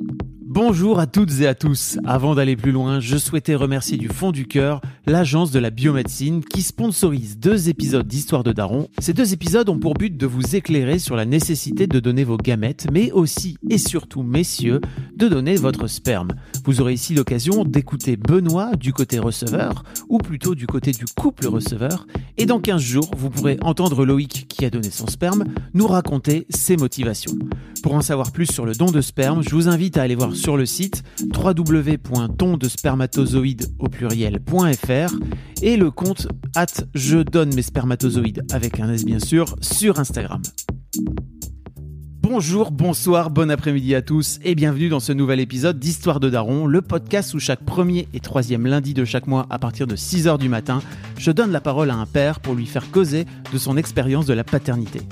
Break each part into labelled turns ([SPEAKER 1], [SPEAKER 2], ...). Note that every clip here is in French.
[SPEAKER 1] you
[SPEAKER 2] Bonjour à toutes et à tous. Avant d'aller plus loin, je souhaitais remercier du fond du cœur l'agence de la biomédecine qui sponsorise deux épisodes d'Histoire de Daron. Ces deux épisodes ont pour but de vous éclairer sur la nécessité de donner vos gamètes, mais aussi et surtout, messieurs, de donner votre sperme. Vous aurez ici l'occasion d'écouter Benoît du côté receveur, ou plutôt du côté du couple receveur, et dans 15 jours, vous pourrez entendre Loïc, qui a donné son sperme, nous raconter ses motivations. Pour en savoir plus sur le don de sperme, je vous invite à aller voir sur le site www.dondespermatozoïdes au pluriel.fr et le compte at je donne mes spermatozoïdes avec un S bien sûr sur Instagram. Bonjour, bonsoir, bon après-midi à tous et bienvenue dans ce nouvel épisode d'Histoire de Daron, le podcast où chaque premier et troisième lundi de chaque mois à partir de 6h du matin, je donne la parole à un père pour lui faire causer de son expérience de la paternité.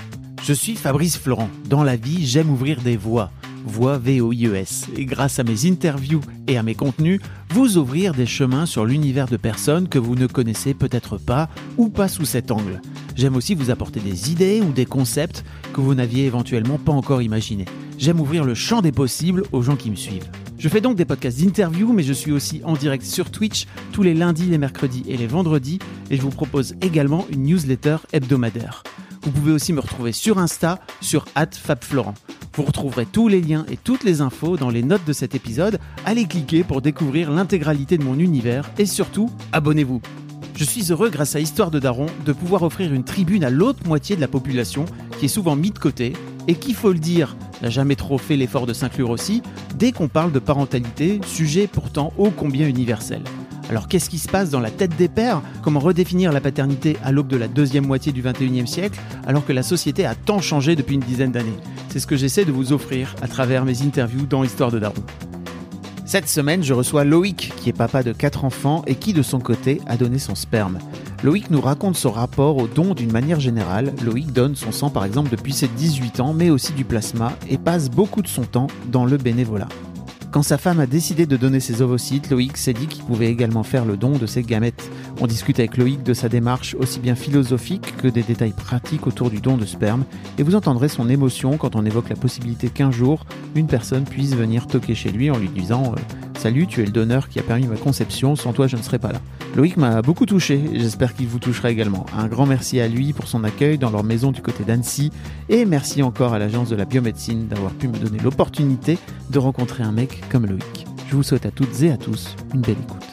[SPEAKER 2] Je suis Fabrice Florent. Dans la vie, j'aime ouvrir des voies. Voix V-O-I-E-S. Et grâce à mes interviews et à mes contenus, vous ouvrir des chemins sur l'univers de personnes que vous ne connaissez peut-être pas ou pas sous cet angle. J'aime aussi vous apporter des idées ou des concepts que vous n'aviez éventuellement pas encore imaginés. J'aime ouvrir le champ des possibles aux gens qui me suivent. Je fais donc des podcasts d'interview, mais je suis aussi en direct sur Twitch tous les lundis, les mercredis et les vendredis, et je vous propose également une newsletter hebdomadaire. Vous pouvez aussi me retrouver sur Insta, sur @fabflorent. Vous retrouverez tous les liens et toutes les infos dans les notes de cet épisode. Allez cliquer pour découvrir l'intégralité de mon univers et surtout, abonnez-vous. Je suis heureux, grâce à Histoire de Daron, de pouvoir offrir une tribune à l'autre moitié de la population qui est souvent mise de côté et qui, faut le dire, n'a jamais trop fait l'effort de s'inclure aussi dès qu'on parle de parentalité, sujet pourtant ô combien universel. Alors qu'est-ce qui se passe dans la tête des pères? Comment redéfinir la paternité à l'aube de la deuxième moitié du 21e siècle alors que la société a tant changé depuis une dizaine d'années? C'est ce que j'essaie de vous offrir à travers mes interviews dans Histoire de Daron. Cette semaine, je reçois Loïc, qui est papa de quatre enfants et qui, de son côté, a donné son sperme. Loïc nous raconte son rapport au don d'une manière générale. Loïc donne son sang, par exemple, depuis ses 18 ans, mais aussi du plasma, et passe beaucoup de son temps dans le bénévolat. Quand sa femme a décidé de donner ses ovocytes, Loïc s'est dit qu'il pouvait également faire le don de ses gamètes. On discute avec Loïc de sa démarche aussi bien philosophique que des détails pratiques autour du don de sperme, et vous entendrez son émotion quand on évoque la possibilité qu'un jour, une personne puisse venir toquer chez lui en lui disant euh, Salut, tu es le donneur qui a permis ma conception, sans toi je ne serais pas là. Loïc m'a beaucoup touché, j'espère qu'il vous touchera également. Un grand merci à lui pour son accueil dans leur maison du côté d'Annecy, et merci encore à l'agence de la biomédecine d'avoir pu me donner l'opportunité de rencontrer un mec comme Loïc. Je vous souhaite à toutes et à tous une belle écoute.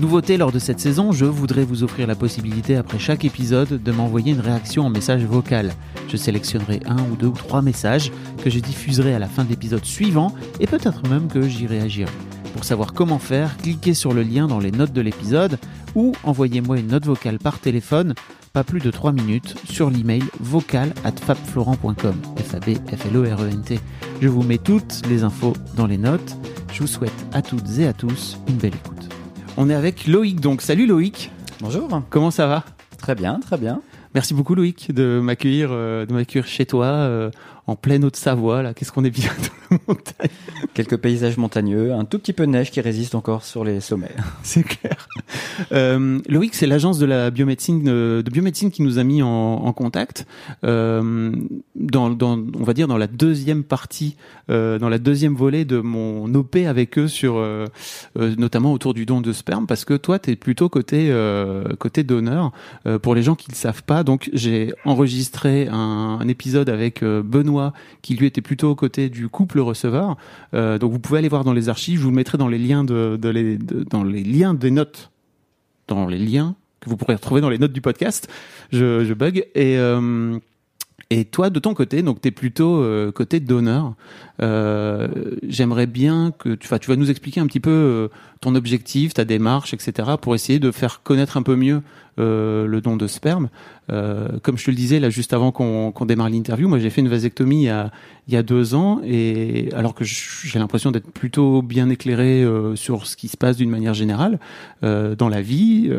[SPEAKER 2] Nouveauté lors de cette saison, je voudrais vous offrir la possibilité après chaque épisode de m'envoyer une réaction en message vocal. Je sélectionnerai un ou deux ou trois messages que je diffuserai à la fin de l'épisode suivant et peut-être même que j'y réagirai. Pour savoir comment faire, cliquez sur le lien dans les notes de l'épisode ou envoyez-moi une note vocale par téléphone, pas plus de 3 minutes, sur l'email vocal at fabflorent.com. f a b f l o r e n t Je vous mets toutes les infos dans les notes. Je vous souhaite à toutes et à tous une belle écoute. On est avec Loïc donc. Salut Loïc.
[SPEAKER 3] Bonjour.
[SPEAKER 2] Comment ça va?
[SPEAKER 3] Très bien, très bien.
[SPEAKER 2] Merci beaucoup Loïc de m'accueillir, euh, de m'accueillir chez toi euh, en pleine Haute-Savoie. Là, qu'est-ce qu'on est bien dans la montagne?
[SPEAKER 3] Quelques paysages montagneux, un tout petit peu de neige qui résiste encore sur les sommets.
[SPEAKER 2] C'est clair. Euh, Loïc, c'est l'agence de la biomédecine euh, de biomédecine qui nous a mis en, en contact euh, dans, dans, on va dire dans la deuxième partie, euh, dans la deuxième volée de mon OP avec eux sur, notamment autour du don de sperme, parce que toi, tu es plutôt côté côté donneur. Pour les gens qui ne le savent pas, donc j'ai enregistré un, un épisode avec euh, Qui lui était plutôt côté du couple receveur. Euh, donc vous pouvez aller voir dans les archives, je vous le mettrai dans les liens dans les liens des notes, dans les liens que vous pourrez retrouver dans les notes du podcast. Je, je bug et euh, Et toi, de ton côté, donc tu es plutôt euh, côté donneur. Euh, J'aimerais bien que tu, tu vas nous expliquer un petit peu euh, ton objectif, ta démarche, etc., pour essayer de faire connaître un peu mieux euh, le don de sperme. Euh, comme je te le disais là juste avant qu'on démarre l'interview, moi j'ai fait une vasectomie il y a, il y a deux ans, et alors que j'ai l'impression d'être plutôt bien éclairé sur ce qui se passe d'une manière générale dans la vie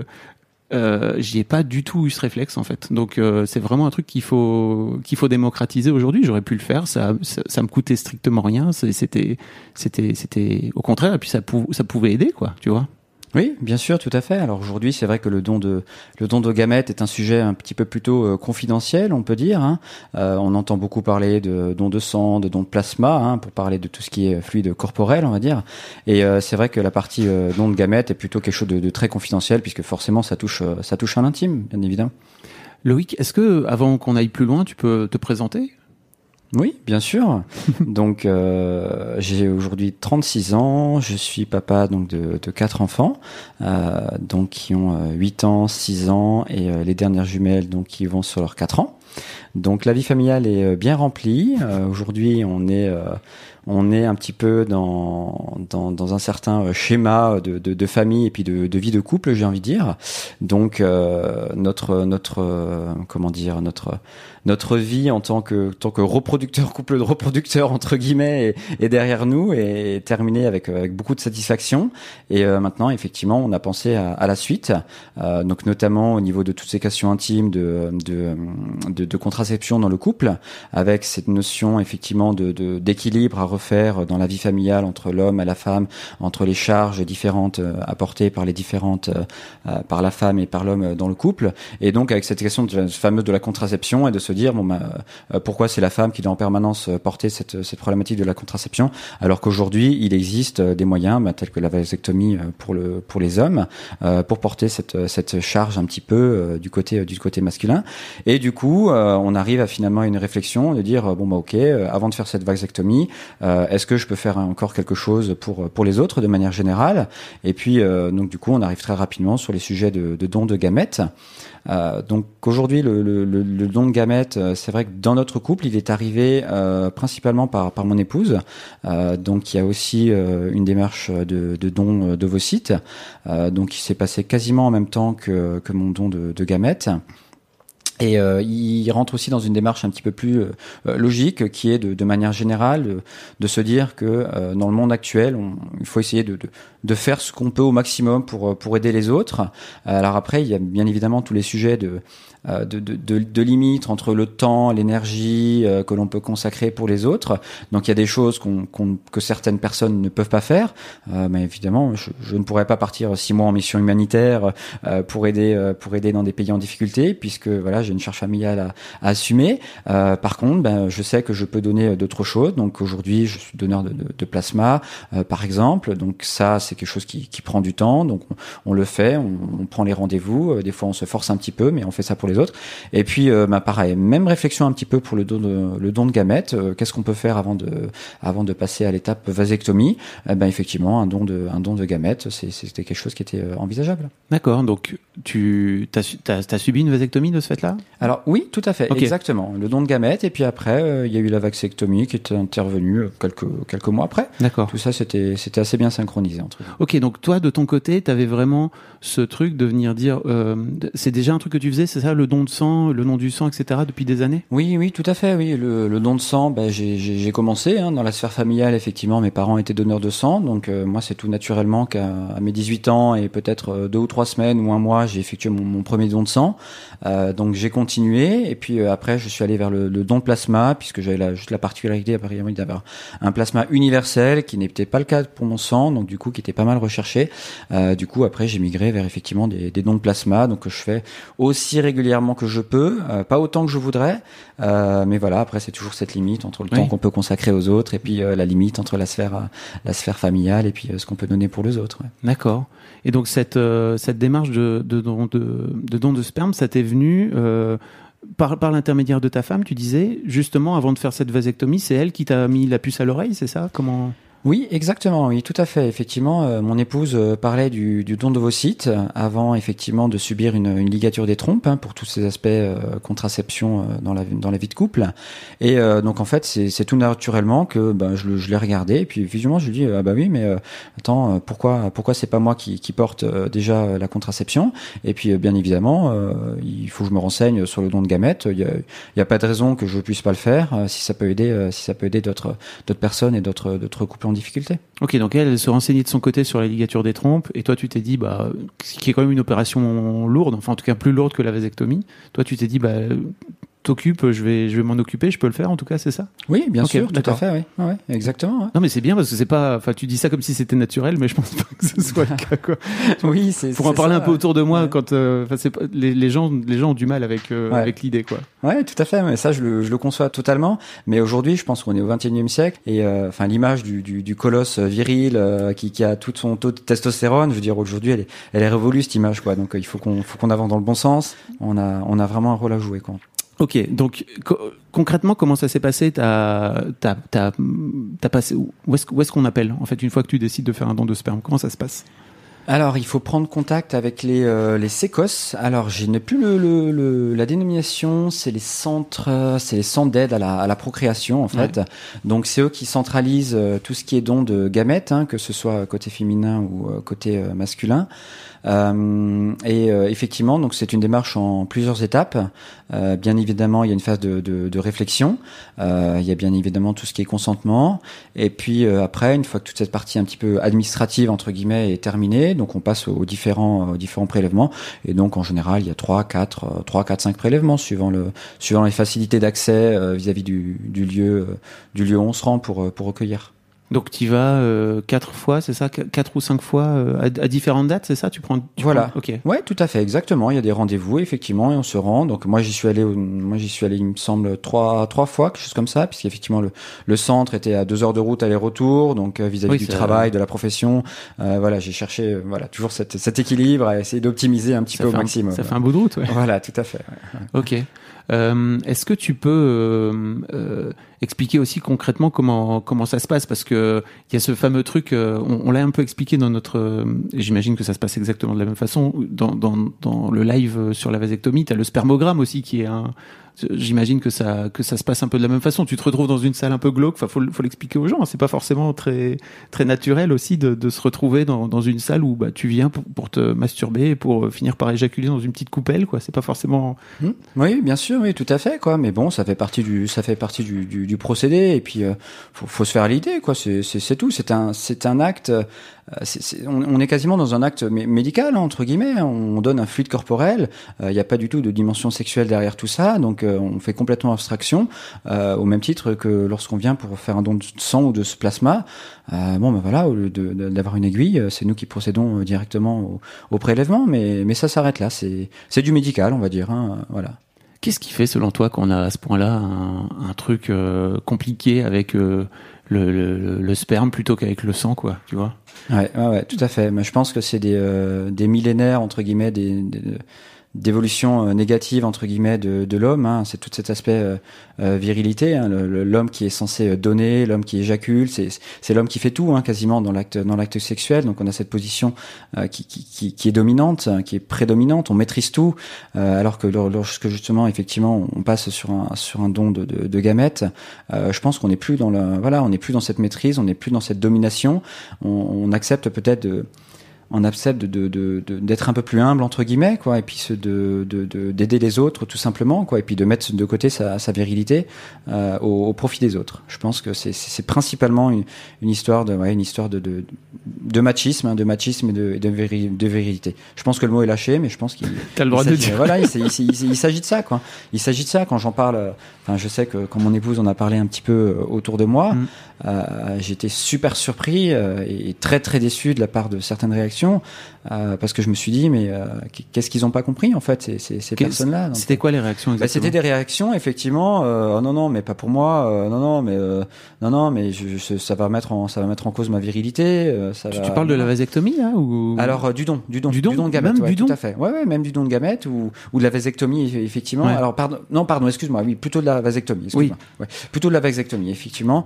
[SPEAKER 2] euh, j'y ai pas du tout eu ce réflexe en fait. Donc euh, c'est vraiment un truc qu'il faut qu'il faut démocratiser aujourd'hui. J'aurais pu le faire, ça, ça, me coûtait strictement rien. C'était c'était c'était au contraire et puis ça ça pouvait aider quoi, tu vois.
[SPEAKER 3] Oui, bien sûr, tout à fait. Alors aujourd'hui, c'est vrai que le don de le don de gamètes est un sujet un petit peu plutôt euh, confidentiel, on peut dire. Hein. Euh, on entend beaucoup parler de don de sang, de don de plasma, hein, pour parler de tout ce qui est fluide corporel, on va dire. Et euh, c'est vrai que la partie don de gamètes est plutôt quelque chose de, de, très confidentiel, puisque forcément, ça touche ça touche à l'intime, bien évidemment.
[SPEAKER 2] Loïc, est-ce que avant qu'on aille plus loin, tu peux te présenter?
[SPEAKER 3] Oui, bien sûr. donc euh, j'ai aujourd'hui 36 ans, je suis papa donc de, de quatre enfants, euh, donc qui ont 8 euh, ans, 6 ans et les dernières jumelles donc qui vont sur leurs 4 ans. Donc la vie familiale est bien remplie. aujourd'hui, on est on est un petit peu dans, dans, dans un certain schéma de, de, de, famille et puis de, de vie de couple, j'ai envie de dire. Donc notre notre comment dire notre notre vie en tant que tant que reproducteur, couple de reproducteurs entre guillemets, est, derrière nous et est terminé avec avec beaucoup de satisfaction. Et euh, maintenant, effectivement, on a pensé à, à la suite, euh, donc notamment au niveau de toutes ces questions intimes de de, de, de contraception dans le couple, avec cette notion effectivement de d'équilibre à refaire dans la vie familiale entre l'homme et la femme, entre les charges différentes euh, apportées par les différentes par la femme et par l'homme dans le couple, et donc avec cette question de, fameuse de la contraception et de se dire bon bah, euh, pourquoi c'est la femme qui doit en permanence euh, porter cette, cette problématique de la contraception alors qu'aujourd'hui il existe euh, des moyens bah, tels que la vasectomie pour le pour les hommes pour porter cette cette charge un petit peu du côté du côté masculin. Et du coup on arrive à finalement une réflexion de dire bon bah ok avant de faire cette vasectomie est-ce que je peux faire encore quelque chose pour pour les autres de manière générale? Et puis donc du coup on arrive très rapidement sur les sujets de, de dons de gamètes euh, donc aujourd'hui, le, don de gamètes, euh, c'est vrai que dans notre couple, il est arrivé euh, principalement par, par mon épouse. Euh, donc il y a aussi euh, une démarche de, de don d'ovocytes. donc il s'est passé quasiment en même temps que, que mon don de, de gamètes. Et euh, il rentre aussi dans une démarche un petit peu plus euh, logique, qui est de, manière générale de, de, se dire que euh, dans le monde actuel, il faut essayer de, faire ce qu'on peut au maximum pour pour aider les autres. Alors après, il y a bien évidemment tous les sujets de euh, de, de, de, de, limites entre le temps, l'énergie euh, que l'on peut consacrer pour les autres. Donc il y a des choses qu'on, qu'on, que certaines personnes ne peuvent pas faire. Euh, mais évidemment, je, je, ne pourrais pas partir six mois en mission humanitaire euh, pour aider euh, pour aider dans des pays en difficulté, puisque voilà j'ai une charge familiale à, à assumer. par contre, ben, je sais que je peux donner d'autres choses. Donc aujourd'hui, je suis donneur de, de, de plasma, par exemple. Donc ça, c'est quelque chose qui, qui prend du temps. Donc on, on le fait, on, on prend les rendez-vous. des fois, on se force un petit peu, mais on fait ça pour les autres. Et puis, euh, bah, pareil, même réflexion un petit peu pour le don de, le don de gamètes. Euh, qu'est-ce qu'on peut faire avant de, avant de passer à l'étape vasectomie? Eh ben, Effectivement, un don de, un don de gamètes, c'était quelque chose qui était euh, envisageable.
[SPEAKER 2] D'accord, donc tu as, as, as, subi une vasectomie de ce fait-là?
[SPEAKER 3] Alors oui, tout à fait, okay. exactement. Le don de gamètes, et puis après, euh, il y a eu la vasectomie qui était intervenue quelques, quelques mois après.
[SPEAKER 2] D'accord.
[SPEAKER 3] Tout ça, c'était assez bien synchronisé entre eux.
[SPEAKER 2] Ok, donc toi, de ton côté, tu avais vraiment ce truc de venir dire, euh, c'est déjà un truc que tu faisais, c'est ça, le don de sang, le nom du sang, etc. depuis des années?
[SPEAKER 3] Oui, oui, tout à fait. Oui, le, don de sang, ben, j'ai commencé hein, dans la sphère familiale. Effectivement, mes parents étaient donneurs de sang, donc euh, moi, c'est tout naturellement qu'à mes 18 ans et peut-être euh, deux ou trois semaines ou un mois, j'ai effectué mon, premier don de sang. Euh, donc j'ai continué et puis après, je suis allé vers le, don plasma puisque j'avais juste la particularité d'avoir un plasma universel qui n'était pas le cas pour mon sang, donc du coup qui était pas mal recherché. Du coup, après, j'ai migré vers effectivement des, des dons de plasma, donc que je fais aussi régulièrement que je peux, euh, pas autant que je voudrais, euh, mais voilà. Après, c'est toujours cette limite entre le oui. temps qu'on peut consacrer aux autres et puis euh, la limite entre la sphère, la sphère familiale et puis ce qu'on peut donner pour les autres. Ouais.
[SPEAKER 2] D'accord. Et donc cette cette démarche de de don de, de, don de sperme, ça t'est venu par, par l'intermédiaire de ta femme, tu disais, justement, avant de faire cette vasectomie, c'est elle qui t'a mis la puce à l'oreille, c'est ça? Comment?
[SPEAKER 3] Oui, exactement. Oui, tout à fait. Effectivement, euh, mon épouse euh, parlait du, du don d'ovocytes euh, avant effectivement de subir une, une ligature des trompes hein, pour tous ces aspects euh, contraception euh, dans la dans la vie de couple. Et euh, donc en fait, c'est tout naturellement que ben, je, je l'ai regardé et puis visuellement je lui dis ah bah oui mais attends pourquoi pourquoi c'est pas moi qui, qui porte déjà la contraception? Et puis bien évidemment il faut que je me renseigne sur le don de gamètes. Il y a y a pas de raison que je puisse pas le faire si ça peut aider si ça peut aider d'autres d'autres personnes et d'autres d'autres couples difficulté.
[SPEAKER 2] Ok, donc elle, elle se renseignait de son côté sur la ligature des trompes, et toi tu t'es dit, bah, ce qui est quand même une opération lourde, enfin en tout cas plus lourde que la vasectomie. Toi tu t'es dit, bah, t'occupes, je vais, je vais m'en occuper, je peux le faire en tout cas, c'est ça?
[SPEAKER 3] Oui, bien sûr, tout à fait, oui. Ouais, exactement. ouais.
[SPEAKER 2] Non mais c'est bien parce que c'est pas, enfin tu dis ça comme si c'était naturel, mais je pense pas que ce soit le cas quoi.
[SPEAKER 3] Oui, c'est
[SPEAKER 2] Pour en parler
[SPEAKER 3] ça,
[SPEAKER 2] un peu autour de moi, quand, euh, enfin c'est pas, les, les gens, les gens ont du mal avec, euh, avec l'idée quoi.
[SPEAKER 3] Ouais, tout à fait. Mais ça, je le, je le conçois totalement. Mais aujourd'hui, je pense qu'on est au 21e siècle et euh, enfin l'image du, du, du colosse viril euh, qui, qui a tout son taux de testostérone, je veux dire aujourd'hui, elle est, elle est révolue cette image quoi. Donc euh, il faut qu'on, faut qu'on avance dans le bon sens. On a, on a vraiment un rôle à jouer quoi.
[SPEAKER 2] Ok, donc co- concrètement, comment ça s'est passé? T'as, t'as, passé où? Est-ce, qu'on appelle en fait une fois que tu décides de faire un don de sperme? Comment ça se passe?
[SPEAKER 3] Alors, il faut prendre contact avec les, euh, les SECOS. Alors, je n'ai plus le, le, le- la dénomination, c'est les centres, euh, c'est les centres d'aide à la, à la procréation, en fait. Donc, c'est eux qui centralisent euh, tout ce qui est don de gamètes, hein, que ce soit côté féminin ou euh, côté masculin. Euh, et euh, effectivement, donc c'est une démarche en plusieurs étapes. Euh, bien évidemment, il y a une phase de, de, de réflexion. Il y a bien évidemment tout ce qui est consentement. Et puis après, une fois que toute cette partie un petit peu administrative entre guillemets est terminée, donc on passe aux différents aux différents prélèvements. Et donc en général, il y a trois, quatre, euh, trois, quatre, cinq prélèvements suivant le suivant les facilités d'accès vis-à-vis du, du lieu du lieu où on se rend pour pour recueillir.
[SPEAKER 2] Donc tu vas euh, quatre fois, c'est ça, Qu- quatre ou cinq fois euh, à, à différentes dates, c'est ça? Tu prends tu
[SPEAKER 3] Voilà.
[SPEAKER 2] prends- ok.
[SPEAKER 3] Ouais, tout à fait, exactement. Il y a des rendez-vous, effectivement, et on se rend. Donc moi, j'y suis allé, moi j'y suis allé, il me semble trois trois fois, quelque chose comme ça, puisqu'effectivement le le centre était à deux heures de route aller-retour, donc euh, vis-à-vis
[SPEAKER 2] Oui,
[SPEAKER 3] du travail, de la profession, euh, voilà, j'ai cherché, euh, voilà, toujours cet cet équilibre, à essayer d'optimiser un petit
[SPEAKER 2] Ça
[SPEAKER 3] peu au
[SPEAKER 2] un-
[SPEAKER 3] maximum.
[SPEAKER 2] ça fait un bout de route, ouais.
[SPEAKER 3] Voilà, tout à fait. ouais.
[SPEAKER 2] Ok. Euh, Est-ce que tu peux euh, euh, expliquer aussi concrètement comment comment ça se passe parce que il y a ce fameux truc, euh, on, l'a un peu expliqué dans notre, euh, j'imagine que ça se passe exactement de la même façon dans dans, le live euh, sur la vasectomie. T'as le spermogramme aussi qui est un, j'imagine que ça que ça se passe un peu de la même façon. Tu te retrouves dans une salle un peu glauque. Enfin, faut faut l'expliquer aux gens. hein. C'est pas forcément très très naturel aussi de, de se retrouver dans, dans une salle où bah tu viens pour, pour te masturber pour finir par éjaculer dans une petite coupelle quoi. C'est pas forcément
[SPEAKER 3] Hmm. Oui, bien sûr, oui, tout à fait, quoi. Mais bon, ça fait partie du, ça fait partie du, du, du procédé. Et puis, euh, faut, faut se faire l'idée, quoi. C'est, tout. C'est un, c'est un acte. euh, on, est quasiment dans un acte mé- médical, hein, entre guillemets. On donne un fluide corporel. Il n'y a pas du tout de dimension sexuelle derrière tout ça. Donc, euh, on fait complètement abstraction, euh, au même titre que lorsqu'on vient pour faire un don de sang ou de ce plasma. Euh, bon, ben voilà, au lieu d'avoir une aiguille, euh, c'est nous qui procédons euh, directement au, au prélèvement. Mais, mais ça s'arrête là. C'est, c'est du médical, on va dire. Hein, voilà.
[SPEAKER 2] Qu'est-ce qui fait, selon toi, qu'on a à ce point-là un, truc euh, compliqué avec euh, le, sperme plutôt qu'avec le sang, quoi, tu vois?
[SPEAKER 3] Ouais, ouais, tout à fait. Mais je pense que c'est des, euh, millénaires entre guillemets des- d'évolution euh, négative entre guillemets de, de l'homme. Hein. C'est tout cet aspect euh, euh, virilité. Hein. L'homme qui est censé euh, donner, l'homme qui éjacule, c'est l'homme qui fait tout hein, quasiment dans l'acte dans l'acte sexuel. Donc on a cette position euh, qui, qui, qui, est dominante, hein, qui est prédominante. On maîtrise tout, euh, alors que lor- lorsque justement effectivement on passe sur un sur un don de, de, de gamètes, je pense qu'on n'est plus dans le voilà, on n'est plus dans cette maîtrise, on n'est plus dans cette domination. On, on accepte peut-être de on accepte de, de, de- d'être un peu plus humble entre guillemets quoi et puis de, de, de- d'aider les autres tout simplement quoi et puis de mettre de côté sa, sa virilité euh, au, au profit des autres je pense que c'est, c'est, c'est principalement une, une histoire de ouais, une histoire de, de, de machisme hein, de machisme et de, et de, viri- de virilité je pense que le mot est lâché mais je pense qu'il
[SPEAKER 2] T'as le droit de dire.
[SPEAKER 3] Voilà, il, s'agit- il s'agit- il s'agit de ça, quoi. Il s'agit de ça quand j'en parle. Enfin, je sais que quand mon épouse en a parlé un petit peu euh, autour de moi,
[SPEAKER 2] Mm.
[SPEAKER 3] euh, j'étais super surpris euh, et très très déçu de la part de certaines réactions euh, parce que je me suis dit mais euh, qu'est-ce qu'ils ont pas compris en fait ces, ces, ces personnes-là.
[SPEAKER 2] C'était quoi les réactions
[SPEAKER 3] bah, c'était des réactions effectivement. Euh, oh non non mais pas pour moi. euh, non non mais euh, non non mais je, je- ça va mettre en ça va mettre en cause ma virilité. euh, ça
[SPEAKER 2] tu,
[SPEAKER 3] va-
[SPEAKER 2] tu parles de la vasectomie, là ou...
[SPEAKER 3] alors euh, du don, du don,
[SPEAKER 2] Du don
[SPEAKER 3] de gamètes,
[SPEAKER 2] Même
[SPEAKER 3] ouais,
[SPEAKER 2] du
[SPEAKER 3] tout
[SPEAKER 2] don
[SPEAKER 3] à fait. Ouais, ouais, même du don de gamètes ou, ou de la vasectomie eff- effectivement.
[SPEAKER 2] Ouais.
[SPEAKER 3] Alors pardon, non pardon, excuse-moi, oui, plutôt de la vasectomie. excuse-moi. Ouais, plutôt de la vasectomie effectivement.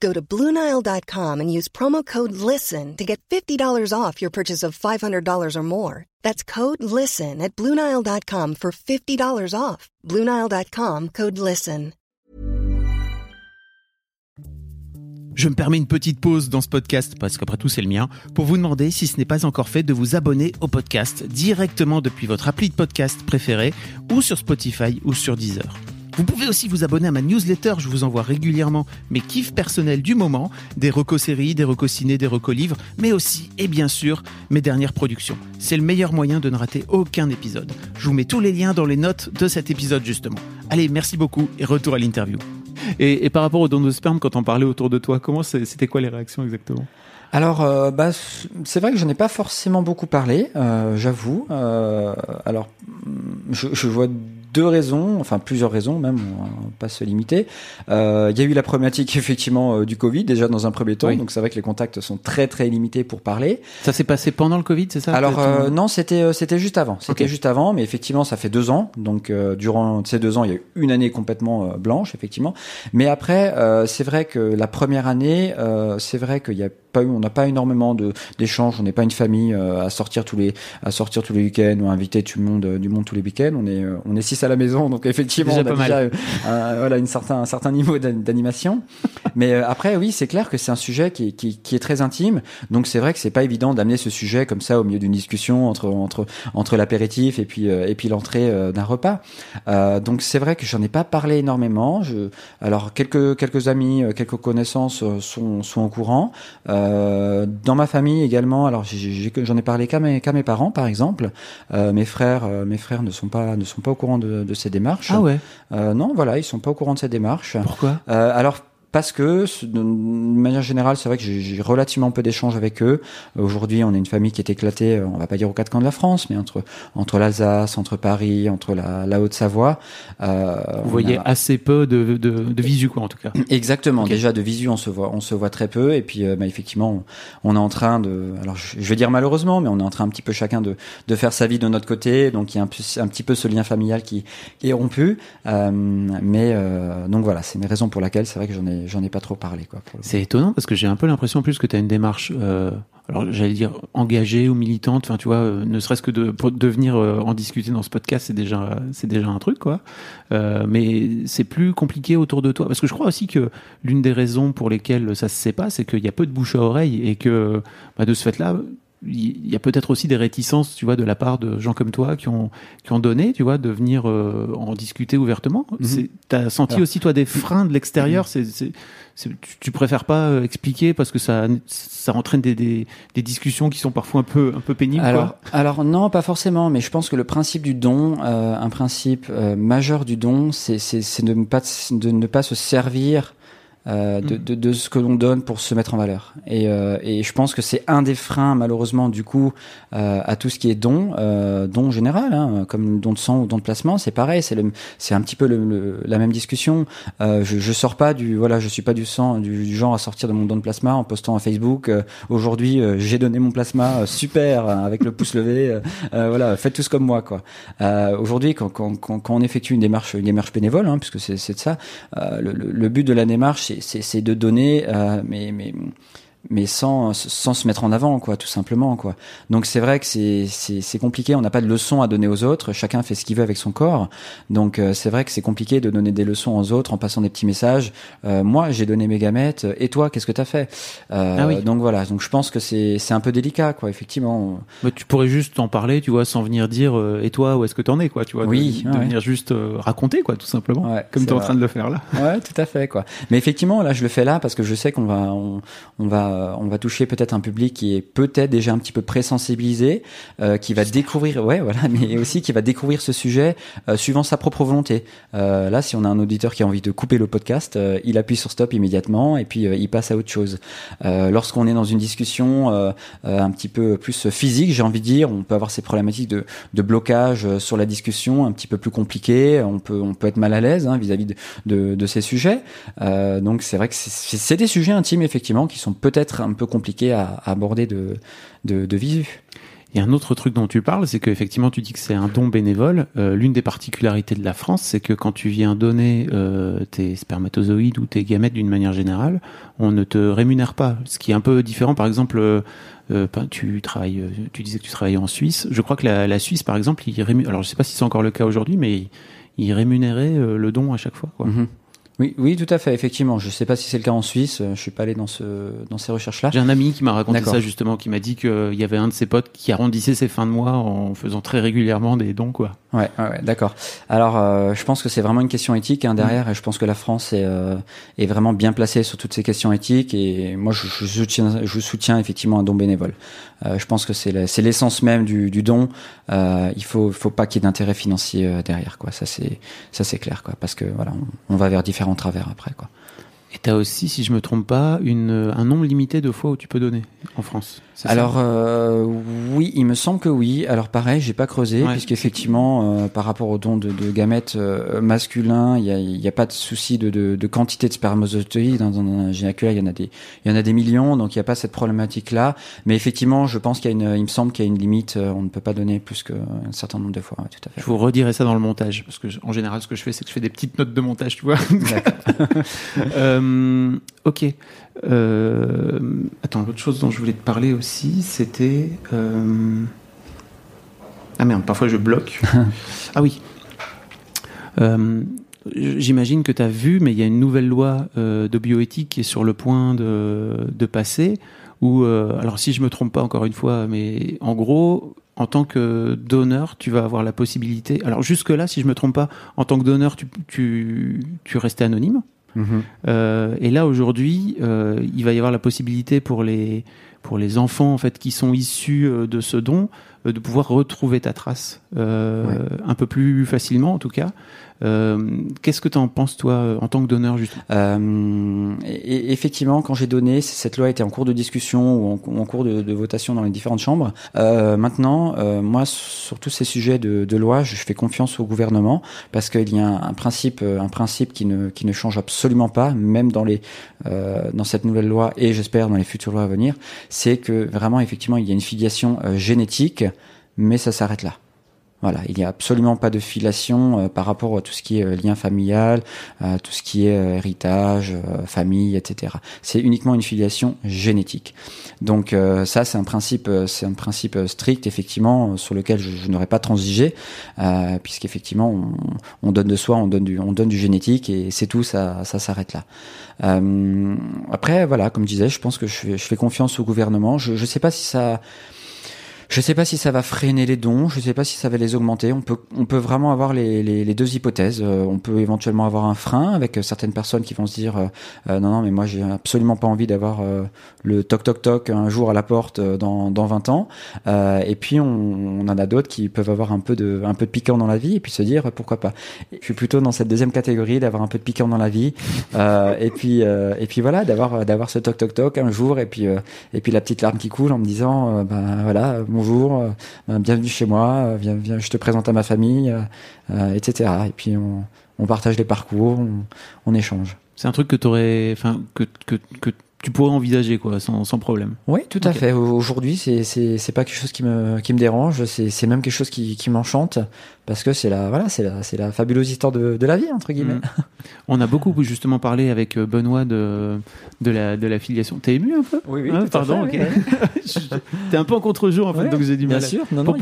[SPEAKER 4] Go to BlueNile.com and use promo code LISTEN to get $50 off your purchase of $500 or more. That's code LISTEN at BlueNile.com for $50 off. BlueNile.com code LISTEN.
[SPEAKER 2] Je me permets une petite pause dans ce podcast, parce qu'après tout c'est le mien, pour vous demander, si ce n'est pas encore fait, de vous abonner au podcast directement depuis votre appli de podcast préféré, ou sur Spotify ou sur Deezer. Vous pouvez aussi vous abonner à ma newsletter, je vous envoie régulièrement mes kiffs personnels du moment, des recos séries, des recos ciné, des recos livres, mais aussi, et bien sûr, mes dernières productions. C'est le meilleur moyen de ne rater aucun épisode. Je vous mets tous les liens dans les notes de cet épisode justement. Allez, merci beaucoup et retour à l'interview. Et, et par rapport au don de sperme, quand on parlait autour de toi, comment c'est- c'était quoi les réactions exactement?
[SPEAKER 3] Alors, euh, bah, c'est vrai que j'en ai pas forcément beaucoup parlé, euh, j'avoue. Euh, alors, je, je vois deux raisons, enfin plusieurs raisons même, on va pas se limiter. Euh, Il y a eu la problématique effectivement euh, du Covid déjà dans un premier temps,
[SPEAKER 2] Oui.
[SPEAKER 3] donc c'est vrai que les contacts sont très très limités pour parler.
[SPEAKER 2] Ça s'est passé pendant le Covid, c'est ça
[SPEAKER 3] Alors euh, non, c'était euh, c'était juste avant. C'était juste avant, mais effectivement, ça fait deux ans. Donc euh, durant ces deux ans, il y a eu une année complètement blanche, effectivement. Mais après, euh, c'est vrai que la première année, euh, c'est vrai qu'il y a pas eu, on n'a pas énormément de d'échanges. On n'est pas une famille euh, à sortir tous les à sortir tous les week-ends ou à inviter tout le monde euh, du monde tous les week-ends. On est euh, on est six à la maison, donc effectivement,
[SPEAKER 2] Déjà
[SPEAKER 3] on a
[SPEAKER 2] pas
[SPEAKER 3] déjà
[SPEAKER 2] mal.
[SPEAKER 3] un, voilà une certain un certain niveau d'an- d'animation. Mais après, oui, c'est clair que c'est un sujet qui, qui, qui est très intime. Donc c'est vrai que c'est pas évident d'amener ce sujet comme ça au milieu d'une discussion entre entre entre l'apéritif et puis et puis l'entrée d'un repas. Euh, donc c'est vrai que j'en ai pas parlé énormément. Je, alors quelques quelques amis, quelques connaissances sont sont au courant. Euh, dans ma famille également. Alors j'en ai parlé qu'à mes parents par exemple. Euh, mes frères euh, mes frères ne sont pas ne sont pas au courant de, de ces démarches.
[SPEAKER 2] Ah ouais
[SPEAKER 3] Euh, non, voilà, ils sont pas au courant de ces démarches.
[SPEAKER 2] Pourquoi?
[SPEAKER 3] Euh, alors parce que de manière générale, c'est vrai que j'ai relativement peu d'échanges avec eux. Aujourd'hui, on est une famille qui est éclatée, euh, on va pas dire aux quatre coins de la France, mais entre entre l'Alsace, entre Paris, entre la, la Haute-Savoie. Euh,
[SPEAKER 2] Vous voyez
[SPEAKER 3] a-
[SPEAKER 2] assez peu de, de, de visu, quoi, en tout cas.
[SPEAKER 3] Exactement.
[SPEAKER 2] Ok.
[SPEAKER 3] Déjà de visu, on se voit, on se voit très peu. Et puis, euh, bah, effectivement, on, on est en train de, alors je, je vais dire malheureusement, mais on est en train un petit peu chacun de, de faire sa vie de notre côté. Donc il y a un petit peu ce lien familial qui, qui est rompu. Euh, mais euh, donc voilà, c'est une raison pour laquelle c'est vrai que j'en ai, j'en ai pas trop parlé, quoi.
[SPEAKER 2] C'est étonnant parce que j'ai un peu l'impression en plus que tu as une démarche, euh, alors j'allais dire engagée ou militante, enfin tu vois, euh, ne serait-ce que de, pour devenir euh, en discuter dans ce podcast, c'est déjà, c'est déjà un truc quoi. Mais c'est plus compliqué autour de toi parce que je crois aussi que l'une des raisons pour lesquelles ça se sait pas, c'est qu'il y a peu de bouche à oreille et que bah, de ce fait-là, il y a peut-être aussi des réticences, tu vois, de la part de gens comme toi qui ont qui ont donné, tu vois, de venir euh, en discuter ouvertement. T'as senti
[SPEAKER 3] Alors-
[SPEAKER 2] aussi toi des freins de l'extérieur? C'est, c'est, c'est- tu, tu préfères pas euh, expliquer parce que ça ça entraîne des, des, des discussions qui sont parfois un peu un peu pénibles.
[SPEAKER 3] Alors,
[SPEAKER 2] quoi?
[SPEAKER 3] alors non, pas forcément, mais je pense que le principe du don, euh, un principe euh, majeur du don, c'est c'est c'est de ne pas de ne pas se servir euh, de, de, de, ce que l'on donne pour se mettre en valeur. Et, euh, et je pense que c'est un des freins, malheureusement, du coup, euh, à tout ce qui est don, euh, don général, hein, comme don de sang ou don de placement, c'est pareil, c'est c'est un petit peu le, la même discussion. Euh, je, je sors pas du, voilà, je suis pas du sang, du, du, genre à sortir de mon don de plasma en postant à Facebook. Euh, aujourd'hui, j'ai donné mon plasma, super, avec le pouce levé. voilà, faites tous comme moi, quoi. Aujourd'hui, quand, quand, quand, quand, on effectue une démarche, une démarche bénévole, hein, puisque c'est de ça, le, le, but de la démarche c'est de donner, euh, mais, mais mais sans sans se mettre en avant quoi tout simplement quoi. Donc c'est vrai que c'est c'est compliqué. On n'a pas de leçons à donner aux autres. Chacun fait ce qu'il veut avec son corps. Donc euh, c'est vrai que c'est compliqué de donner des leçons aux autres en passant des petits messages. Euh, moi j'ai donné mes gamètes. Et toi qu'est-ce que t'as fait? Euh, ah oui. donc voilà. Donc je pense que c'est c'est un peu délicat quoi effectivement.
[SPEAKER 2] Mais tu pourrais juste en parler tu vois sans venir dire euh, et toi où est-ce que t'en es? quoi tu vois
[SPEAKER 3] oui
[SPEAKER 2] de, venir juste euh, raconter quoi tout simplement ouais, comme tu es en train de le faire là.
[SPEAKER 3] Ouais tout à fait quoi. Mais effectivement là je le fais là parce que je sais qu'on va on, on va on va toucher peut-être un public qui est peut-être déjà un petit peu présensibilisé, euh, qui va découvrir, ouais, voilà, mais aussi qui va découvrir ce sujet euh, suivant sa propre volonté. Euh, là, si on a un auditeur qui a envie de couper le podcast, il appuie sur stop immédiatement et puis il passe à autre chose. Lorsqu'on est dans une discussion un petit peu plus physique, j'ai envie de dire, on peut avoir ces problématiques de, de blocage sur la discussion, un petit peu plus compliquées. On peut, on peut être mal à l'aise hein, vis-à-vis de, de, de, ces sujets. donc c'est vrai que c'est des sujets intimes effectivement qui sont peut-être un peu compliqué à, aborder de, de, de visu.
[SPEAKER 2] Il y a un autre truc dont tu parles, c'est qu'effectivement tu dis que c'est un don bénévole. Euh, L'une des particularités de la France, c'est que quand tu viens donner euh, tes spermatozoïdes ou tes gamètes d'une manière générale, on ne te rémunère pas. Ce qui est un peu différent, par exemple, euh, euh tu travailles, tu disais que tu travaillais en Suisse. Je crois que la, la Suisse, par exemple, il alors je sais pas si c'est encore le cas aujourd'hui, mais il rémunérait le don à chaque fois. Quoi.
[SPEAKER 3] Mm -hmm. Oui, oui, tout à fait, effectivement. Je ne sais pas si c'est le cas en Suisse. Je suis pas allé dans ce dans ces recherches-là.
[SPEAKER 2] J'ai un ami qui m'a raconté ça justement, qui m'a dit qu'il y avait un de ses potes qui arrondissait ses fins de mois en faisant très régulièrement des dons, quoi.
[SPEAKER 3] Ouais, ouais, d'accord. Alors, euh, je pense que c'est vraiment une question éthique hein, derrière, mmh. et je pense que la France est euh, est vraiment bien placée sur toutes ces questions éthiques. Et moi, je, je soutiens, je soutiens effectivement un don bénévole. Euh, je pense que c'est c'est l'essence même du, du don. Euh, il faut faut pas qu'il y ait d'intérêt financier euh, derrière, quoi. Ça c'est ça c'est clair, quoi. Parce que voilà, on, on va vers différents travers après, quoi.
[SPEAKER 2] Et tu as aussi, si je me trompe pas, une, un nombre limité de fois où tu peux donner en France.
[SPEAKER 3] Alors euh, oui, il me semble que oui. Alors pareil, j'ai pas creusé ouais. puisqu'effectivement, euh, par rapport au don de, de gamètes euh, masculins, il y a, pas de souci de, de, de, quantité de spermatozoïdes dans un gynéculaire. Il y en a des, il y en a des millions, donc il n'y a pas cette problématique là. Mais effectivement, je pense qu'il y a une, il me semble qu'il y a une limite. Euh, on ne peut pas donner plus qu'un certain nombre de fois. Ouais, tout à fait.
[SPEAKER 2] Je vous redirai ça dans le montage parce que en général, ce que je fais, c'est que je fais des petites notes de montage, tu vois. euh, ok. Euh, attends, l'autre chose dont je voulais te parler aussi, c'était. Euh... Ah merde, parfois je bloque. ah oui. J'imagine que tu as vu, mais il y a une nouvelle loi de bioéthique qui est sur le point de, de passer. Où, alors si je me trompe pas encore une fois, mais en gros, en tant que donneur, tu vas avoir la possibilité. Alors jusque-là, si je me trompe pas, en tant que donneur, tu, tu, tu restais anonyme? Mmh. Euh, et là aujourd'hui, euh, il va y avoir la possibilité pour les pour les enfants en fait qui sont issus euh, de ce don de pouvoir retrouver ta trace ouais. un peu plus facilement en tout cas. Euh, Qu'est-ce que tu en penses toi en tant que donneur justement
[SPEAKER 3] euh, et, Effectivement, quand j'ai donné, cette loi était en cours de discussion ou en, cours de, votation dans les différentes chambres. Euh, maintenant, euh, moi, sur tous ces sujets de, loi, je fais confiance au gouvernement parce qu'il y a un, principe, un principe qui ne qui ne change absolument pas, même dans les dans cette nouvelle loi et j'espère dans les futures lois à venir, c'est que vraiment effectivement il y a une filiation génétique, mais ça s'arrête là. Voilà, il n'y a absolument pas de filation euh, par rapport à tout ce qui est euh, lien familial, euh, tout ce qui est euh, héritage, euh, famille, etc. C'est uniquement une filiation génétique. Donc ça, c'est un principe, c'est un principe strict effectivement sur lequel je, je n'aurais pas transigé, puisqu'effectivement on, on, donne de soi, on donne du, on donne du génétique et c'est tout, ça, ça s'arrête là. après, voilà, comme je disais, je pense que je je fais confiance au gouvernement. Je ne sais pas si ça Je sais pas si ça va freiner les dons, je sais pas si ça va les augmenter. On peut, on peut vraiment avoir les, les, les deux hypothèses. Euh, on peut éventuellement avoir un frein avec euh, certaines personnes qui vont se dire euh, non non mais moi j'ai absolument pas envie d'avoir le toc toc toc un jour à la porte dans, dans 20 ans. et puis on, on en a d'autres qui peuvent avoir un peu de un peu de piquant dans la vie et puis se dire pourquoi pas. Je suis plutôt dans cette deuxième catégorie d'avoir un peu de piquant dans la vie. et puis et puis voilà d'avoir d'avoir ce toc toc toc un jour et puis et puis la petite larme qui coule en me disant ben voilà bonjour, euh, ben, bienvenue chez moi, euh, viens, viens, je te présente à ma famille, euh, etc. Et puis on, partage les parcours, on, on échange.
[SPEAKER 2] C'est un truc que tu aurais, enfin que, que, que tu pourrais envisager quoi sans, sans problème.
[SPEAKER 3] Oui, tout à fait. Aujourd'hui, c'est c'est pas quelque chose qui me qui me dérange, c'est c'est même quelque chose qui qui m'enchante parce que c'est la voilà, c'est la c'est la fabuleuse histoire de de la vie entre guillemets. Mm.
[SPEAKER 2] On a beaucoup justement parlé avec euh, Benoît de de la de la filiation. T'es ému un peu?
[SPEAKER 3] Oui oui. Ah,
[SPEAKER 2] pardon.
[SPEAKER 3] Fait,
[SPEAKER 2] ok. T'es un peu en contre-jour en fait, donc j'ai du mal.
[SPEAKER 3] Bien sûr. Non non.